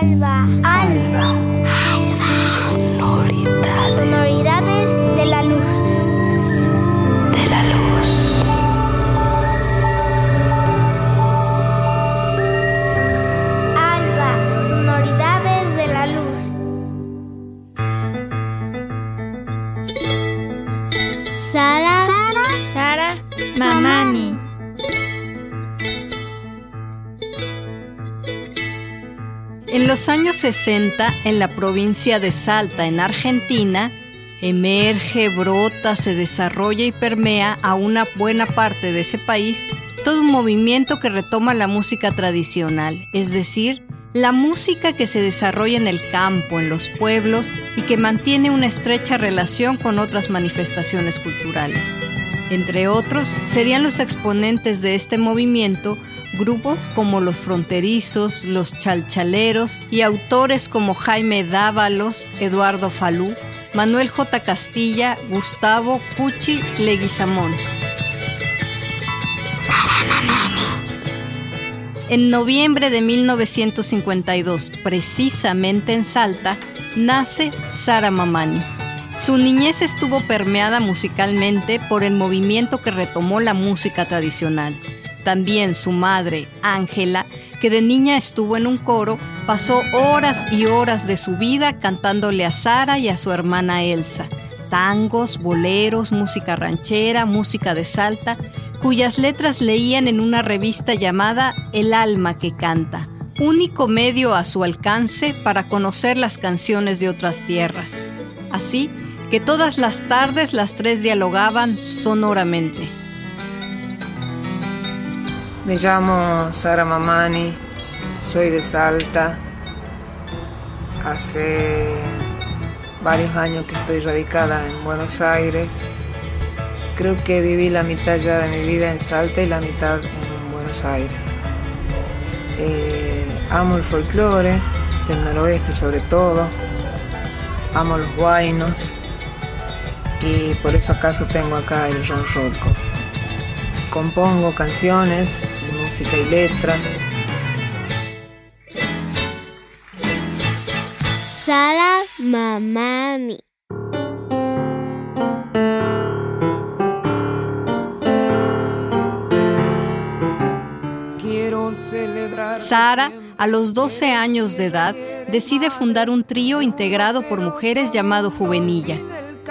Alba. Alba. Sonoridades Sonoridades 60, en la provincia de Salta, en Argentina, emerge, brota, se desarrolla y permea a una buena parte de ese país todo un movimiento que retoma la música tradicional, es decir, la música que se desarrolla en el campo, en los pueblos y que mantiene una estrecha relación con otras manifestaciones culturales. Entre otros, serían los exponentes de este movimiento grupos como los fronterizos, los chalchaleros y autores como Jaime Dávalos, Eduardo Falú, Manuel J. Castilla, Gustavo Pucci Leguizamón. En noviembre de 1952, precisamente en Salta, nace Sara Mamani. Su niñez estuvo permeada musicalmente por el movimiento que retomó la música tradicional. También su madre, Ángela, que de niña estuvo en un coro, pasó horas y horas de su vida cantándole a Sara y a su hermana Elsa. Tangos, boleros, música ranchera, música de Salta, cuyas letras leían en una revista llamada El alma que canta, único medio a su alcance para conocer las canciones de otras tierras. Así que todas las tardes las tres dialogaban sonoramente. Me llamo Sara Mamani, soy de Salta. Hace varios años que estoy radicada en Buenos Aires. Creo que viví la mitad ya de mi vida en Salta y la mitad en Buenos Aires. Eh, amo el folclore del noroeste sobre todo. Amo los guainos y por eso acaso tengo acá el ronroco. Compongo canciones, música y letra. Sara Mamani. Quiero celebrar. Sara, a los 12 años de edad, decide fundar un trío integrado por mujeres llamado Juvenilla,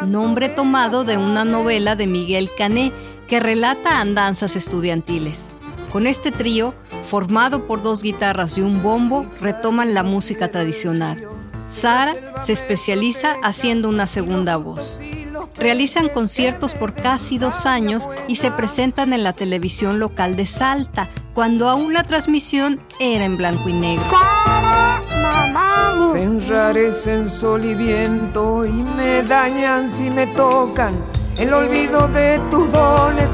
nombre tomado de una novela de Miguel Cané que relata andanzas estudiantiles. Con este trío, formado por dos guitarras y un bombo, retoman la música tradicional. Sara se especializa haciendo una segunda voz. Realizan conciertos por casi dos años y se presentan en la televisión local de Salta, cuando aún la transmisión era en blanco y negro. Se enrarecen sol y viento y me dañan si me tocan. El olvido de tus dones,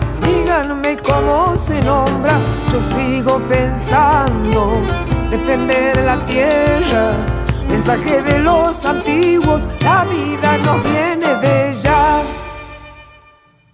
se nombra. Yo sigo pensando, defender la tierra. Mensaje de los antiguos, la vida nos viene de ella.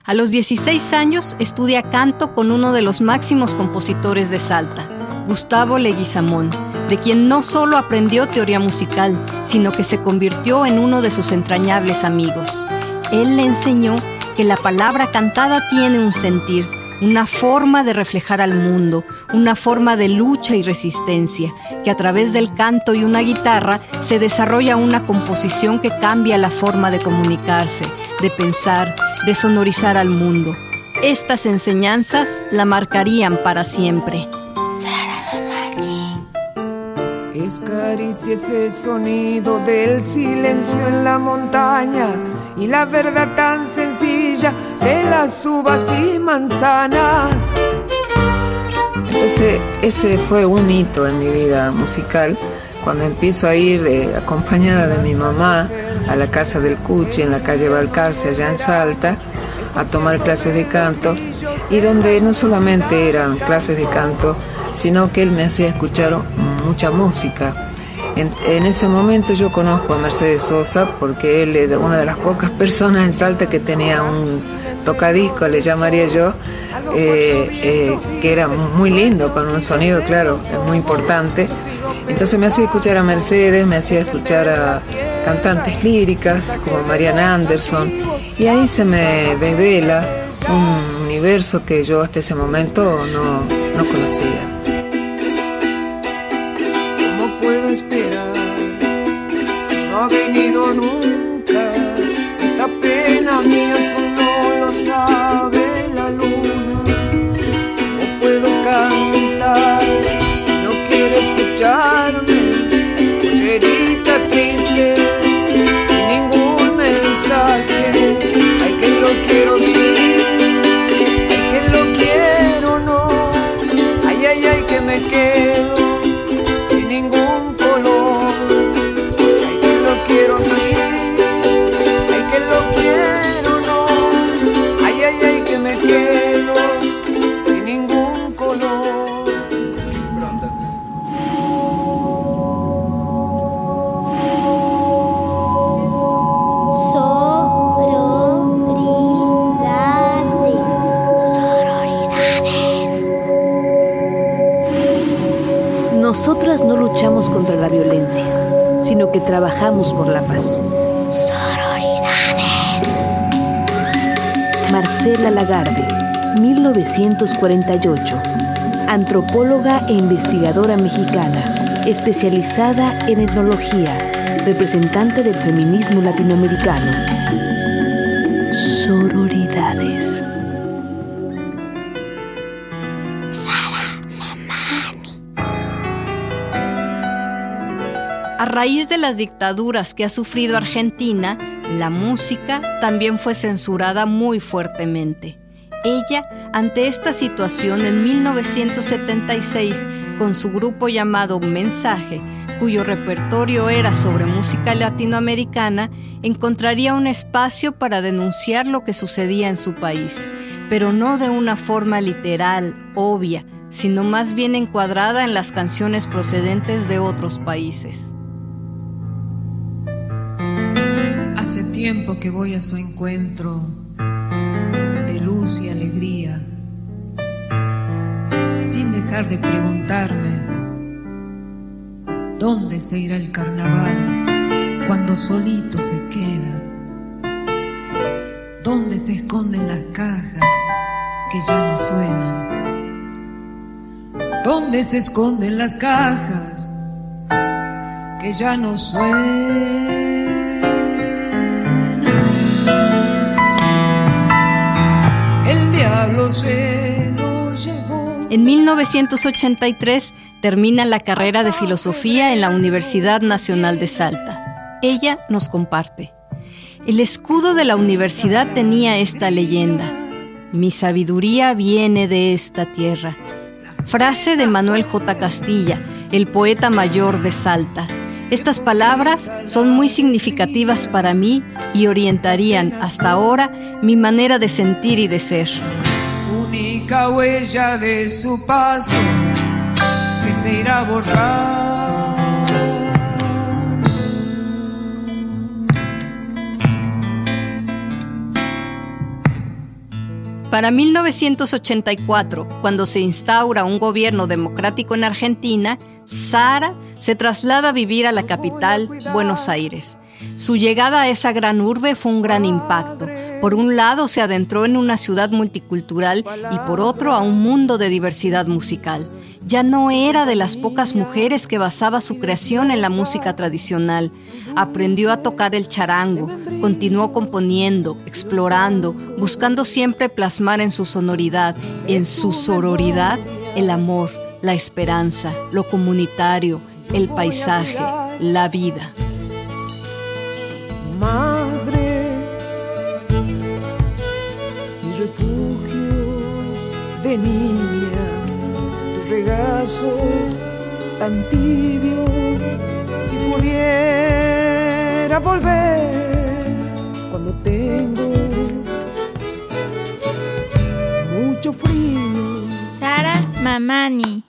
A los 16 años estudia canto con uno de los máximos compositores de Salta, Gustavo Leguizamón, de quien no solo aprendió teoría musical, sino que se convirtió en uno de sus entrañables amigos. Él le enseñó que la palabra cantada tiene un sentir, una forma de reflejar al mundo, una forma de lucha y resistencia, que a través del canto y una guitarra se desarrolla una composición que cambia la forma de comunicarse, de pensar, de sonorizar al mundo. Estas enseñanzas la marcarían para siempre. Es caricia ese sonido del silencio en la montaña y la verdad tan sencilla de las uvas y manzanas. Entonces ese fue un hito en mi vida musical cuando empiezo a ir de- acompañada de mi mamá a la casa del Cuchi en la calle Balcarce allá en Salta a tomar clases de canto y donde no solamente eran clases de canto sino que él me hacía escuchar mucha música. En, ese momento yo conozco a Mercedes Sosa porque él era una de las pocas personas en Salta que tenía un tocadisco, le llamaría yo, eh, eh, que era muy lindo, con un sonido, claro, muy importante. Entonces me hacía escuchar a Mercedes, me hacía escuchar a cantantes líricas como Mariana Anderson y ahí se me revela un universo que yo hasta ese momento no conocía. Si no ha venido nunca? 1948. Antropóloga e investigadora mexicana, especializada en etnología, representante del feminismo latinoamericano. Sororidades. A raíz de las dictaduras que ha sufrido Argentina, la música también fue censurada muy fuertemente. Ella, ante esta situación en 1976, con su grupo llamado Mensaje, cuyo repertorio era sobre música latinoamericana, encontraría un espacio para denunciar lo que sucedía en su país, pero no de una forma literal, obvia, sino más bien encuadrada en las canciones procedentes de otros países. Hace tiempo que voy a su encuentro y alegría, sin dejar de preguntarme dónde se irá el carnaval cuando solito se queda, dónde se esconden las cajas que ya no suenan, dónde se esconden las cajas que ya no suenan. En 1983 termina la carrera de filosofía en la Universidad Nacional de Salta. Ella nos comparte. El escudo de la universidad tenía esta leyenda. Mi sabiduría viene de esta tierra. Frase de Manuel J. Castilla, el poeta mayor de Salta. Estas palabras son muy significativas para mí y orientarían hasta ahora mi manera de sentir y de ser. Única huella de su paso que se borrar. Para 1984, cuando se instaura un gobierno democrático en Argentina, Sara se traslada a vivir a la capital, Buenos Aires. Su llegada a esa gran urbe fue un gran impacto. Por un lado se adentró en una ciudad multicultural y por otro a un mundo de diversidad musical. Ya no era de las pocas mujeres que basaba su creación en la música tradicional. Aprendió a tocar el charango, continuó componiendo, explorando, buscando siempre plasmar en su sonoridad, en su sororidad, el amor, la esperanza, lo comunitario, el paisaje, la vida. De niña, tu regazo tan tibio, si pudiera volver cuando tengo mucho frío. Sara Mamani.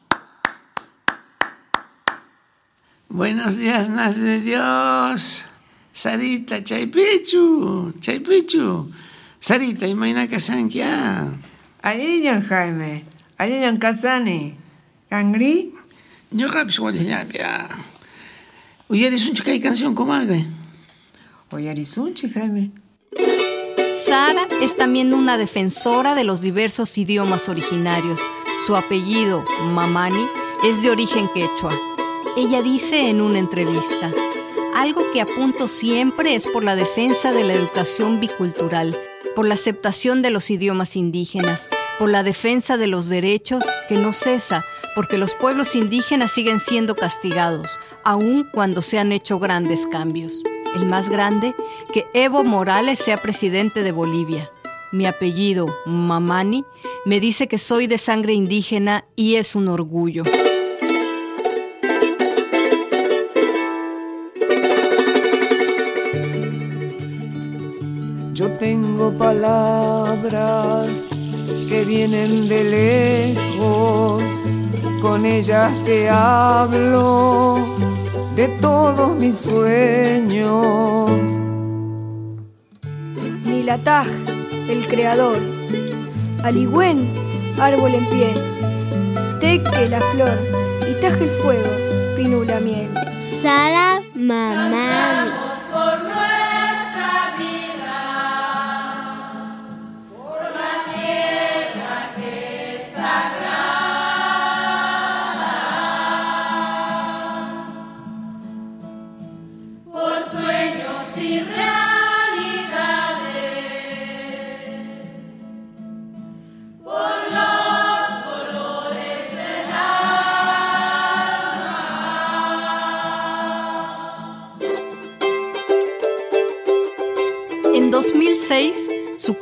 Buenos días, Nas de Dios. Sarita, Chaipichu, Chaipichu. Sarita, imagina que sankia. Aliyan Jaime, Aliyan Kazani, Cangri, ñuqapis wallallapia uyarisunchu kay canción comadre Oyarisunchi, Jaime. Sara es también una defensora de los diversos idiomas originarios. Su apellido, Mamani, es de origen quechua. Ella dice en una entrevista, algo que apunto siempre es por la defensa de la educación bicultural, por la aceptación de los idiomas indígenas, por la defensa de los derechos que no cesa, porque los pueblos indígenas siguen siendo castigados, aun cuando se han hecho grandes cambios. El más grande, que Evo Morales sea presidente de Bolivia. Mi apellido, Mamani, me dice que soy de sangre indígena y es un orgullo. Yo tengo palabras que vienen de lejos, con ellas te hablo de todos mis sueños. Nilataj, el creador. Aligüen, árbol en pie. Teque la flor y taje el fuego, pinu la miel. Sara Mamani.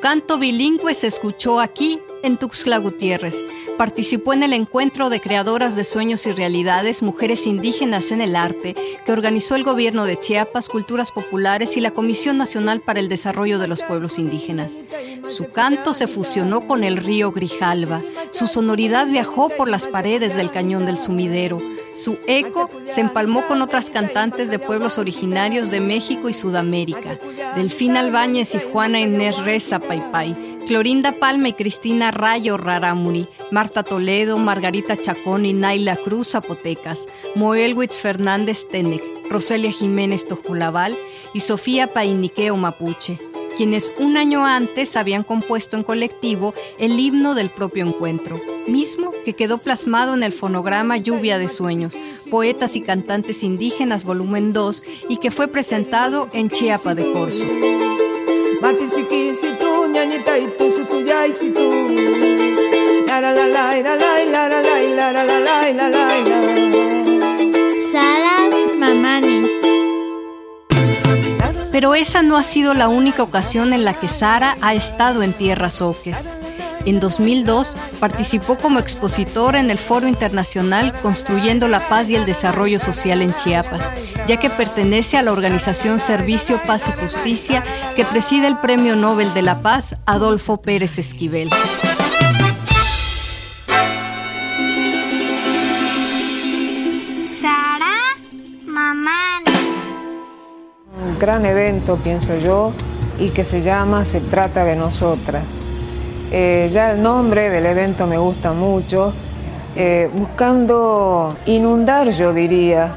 Canto bilingüe se escuchó aquí, en Tuxtla Gutiérrez. Participó en el encuentro de creadoras de sueños y realidades, mujeres indígenas en el arte, que organizó el gobierno de Chiapas, Culturas Populares y la Comisión Nacional para el Desarrollo de los Pueblos Indígenas. Su canto se fusionó con el río Grijalva. Su sonoridad viajó por las paredes del cañón del sumidero. Su eco se empalmó con otras cantantes de pueblos originarios de México y Sudamérica, Delfina Albáñez y Juana Inés Reza Paipai, Clorinda Palma y Cristina Rayo Raramuri, Marta Toledo, Margarita Chacón y Naila Cruz Zapotecas, Moelwitz Fernández Tenec, Roselia Jiménez Tojulabal y Sofía Painiqueo Mapuche, quienes un año antes habían compuesto en colectivo el himno del propio encuentro, mismo que quedó plasmado en el fonograma Lluvia de Sueños, Poetas y Cantantes Indígenas Volumen 2 y que fue presentado en Chiapa de Corzo. Pero esa no ha sido la única ocasión en la que Sara ha estado en tierras oques. En 2002 participó como expositora en el Foro Internacional Construyendo la Paz y el Desarrollo Social en Chiapas, ya que pertenece a la organización Servicio Paz y Justicia que preside el Premio Nobel de la Paz Adolfo Pérez Esquivel. Gran evento, pienso yo, y que se llama Se trata de nosotras. Eh, ya el nombre del evento me gusta mucho, eh, buscando inundar, yo diría,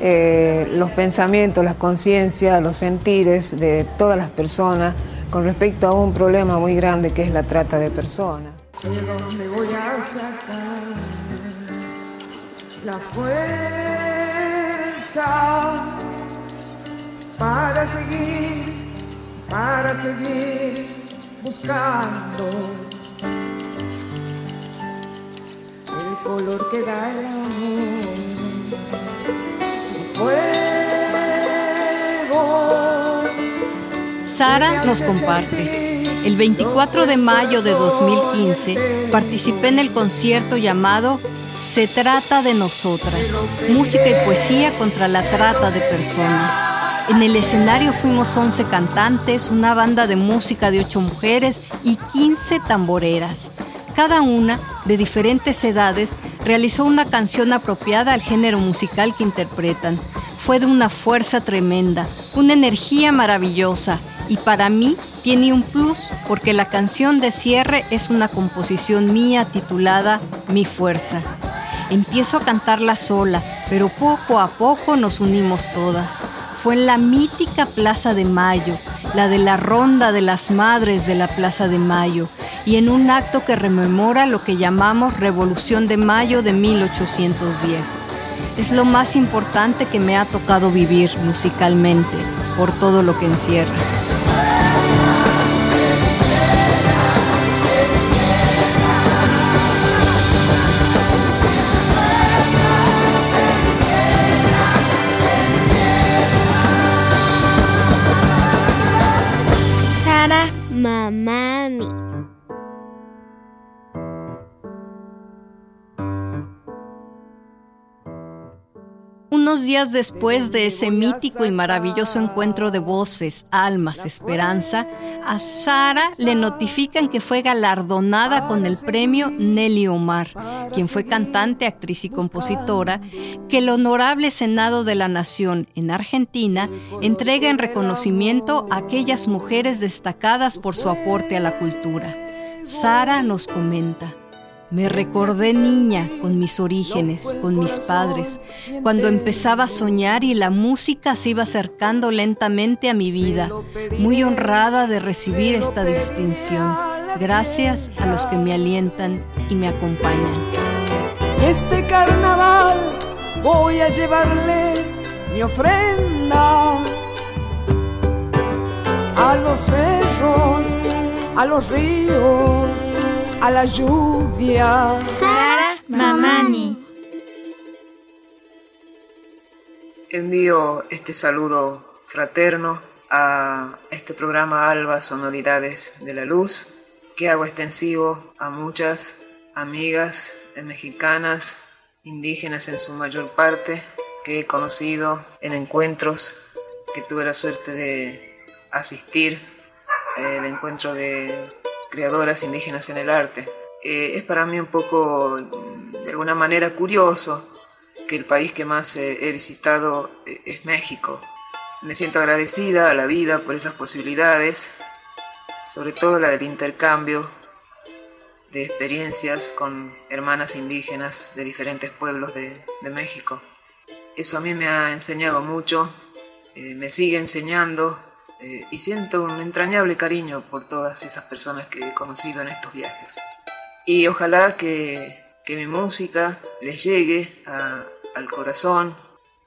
eh, los pensamientos, las conciencias, los sentires de todas las personas con respecto a un problema muy grande que es la trata de personas. ¿De dónde voy a sacar la fuerza para seguir, para seguir buscando el color que da el amor, su fuego? Sara nos comparte. El 24 de mayo de 2015 participé en el concierto llamado Se trata de nosotras, música y poesía contra la trata de personas. En el escenario fuimos 11 cantantes, una banda de música de 8 mujeres y 15 tamboreras. Cada una, de diferentes edades, realizó una canción apropiada al género musical que interpretan. Fue de una fuerza tremenda, una energía maravillosa y para mí tiene un plus porque la canción de cierre es una composición mía titulada Mi Fuerza. Empiezo a cantarla sola, pero poco a poco nos unimos todas. Fue en la mítica Plaza de Mayo, la de la Ronda de las Madres de la Plaza de Mayo, y en un acto que rememora lo que llamamos Revolución de Mayo de 1810. Es lo más importante que me ha tocado vivir musicalmente, por todo lo que encierra. Días después de ese mítico y maravilloso encuentro de voces, almas, esperanza, a Sara le notifican que fue galardonada con el premio Nelly Omar, quien fue cantante, actriz y compositora, que el Honorable Senado de la Nación en Argentina entrega en reconocimiento a aquellas mujeres destacadas por su aporte a la cultura. Sara nos comenta. Me recordé niña con mis orígenes, con mis padres, cuando empezaba a soñar y la música se iba acercando lentamente a mi vida, muy honrada de recibir esta distinción. Gracias a los que me alientan y me acompañan. Este carnaval voy a llevarle mi ofrenda a los cerros, a los ríos, a la lluvia. Sara Mamani. Envío este saludo fraterno a este programa Alba Sonoridades de la Luz, que hago extensivo a muchas amigas mexicanas, indígenas en su mayor parte, que he conocido en encuentros que tuve la suerte de asistir, el encuentro de creadoras indígenas en el arte. Eh, es para mí un poco, de alguna manera, curioso que el país que más eh, he visitado eh, es México. Me siento agradecida a la vida por esas posibilidades, sobre todo la del intercambio de experiencias con hermanas indígenas de diferentes pueblos de, México. Eso a mí me ha enseñado mucho, eh, me sigue enseñando eh, y siento un entrañable cariño por todas esas personas que he conocido en estos viajes. Y ojalá que, que mi música les llegue a- al corazón.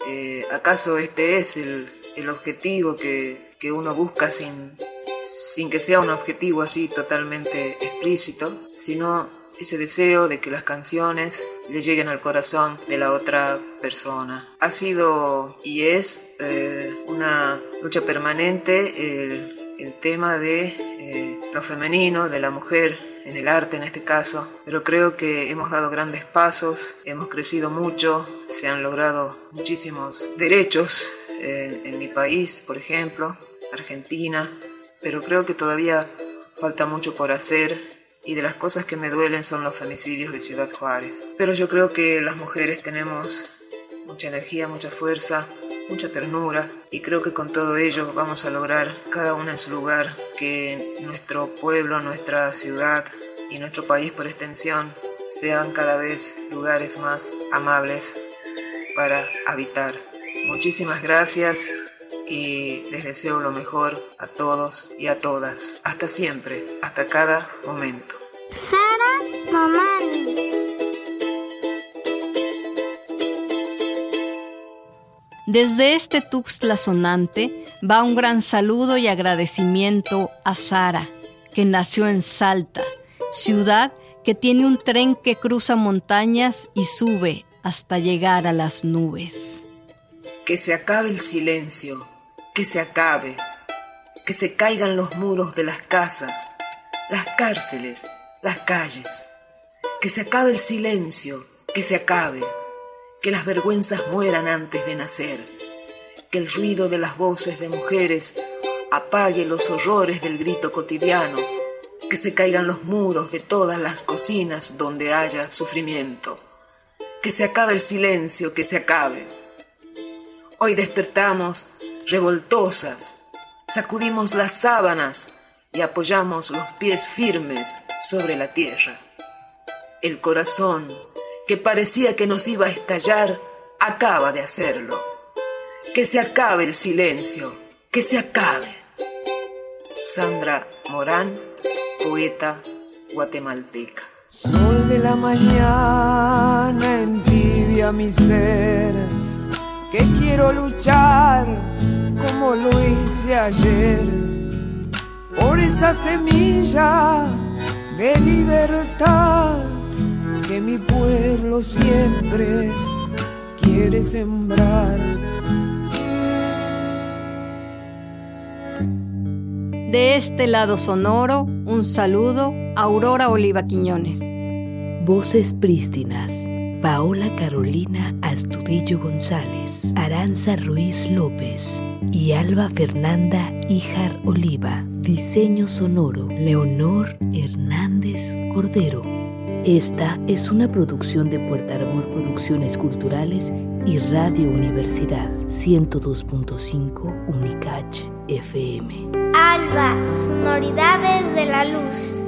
Eh, ¿Acaso este es el, el objetivo que, que uno busca sin, sin que sea un objetivo así totalmente explícito, sino ese deseo de que las canciones le lleguen al corazón de la otra persona. Ha sido y es eh, una lucha permanente el, tema de eh, lo femenino, de la mujer en el arte en este caso, pero creo que hemos dado grandes pasos, hemos crecido mucho, se han logrado muchísimos derechos eh, en mi país, por ejemplo, Argentina, pero creo que todavía falta mucho por hacer y de las cosas que me duelen son los femicidios de Ciudad Juárez. Pero yo creo que las mujeres tenemos mucha energía, mucha fuerza, mucha ternura y creo que con todo ello vamos a lograr cada una en su lugar que nuestro pueblo, nuestra ciudad y nuestro país por extensión sean cada vez lugares más amables para habitar. Muchísimas gracias y les deseo lo mejor a todos y a todas. Hasta siempre, hasta cada momento. Desde este Tuxtla sonante va un gran saludo y agradecimiento a Sara, que nació en Salta, ciudad que tiene un tren que cruza montañas y sube hasta llegar a las nubes. Que se acabe el silencio, que se acabe, que se caigan los muros de las casas, las cárceles, las calles, que se acabe el silencio, que se acabe, que las vergüenzas mueran antes de nacer, que el ruido de las voces de mujeres apague los horrores del grito cotidiano, que se caigan los muros de todas las cocinas donde haya sufrimiento, que se acabe el silencio, que se acabe. Hoy despertamos revoltosas, sacudimos las sábanas y apoyamos los pies firmes sobre la tierra. El corazón que parecía que nos iba a estallar, acaba de hacerlo. Que se acabe el silencio, que se acabe. Sandra Morán, poeta guatemalteca. Sol de la mañana entibia mi ser, que quiero luchar como lo hice ayer, por esa semilla de libertad que mi pueblo siempre quiere sembrar. De este lado sonoro, un saludo a Aurora Oliva Quiñones. Voces prístinas. Paola Carolina Astudillo González, Aranza Ruiz López y Alba Fernanda Ijar Oliva. Diseño sonoro, Leonor Hernández Cordero. Esta es una producción de Puerta Arbor Producciones Culturales y Radio Universidad 102.5 Unicach FM. Alba, sonoridades de la luz.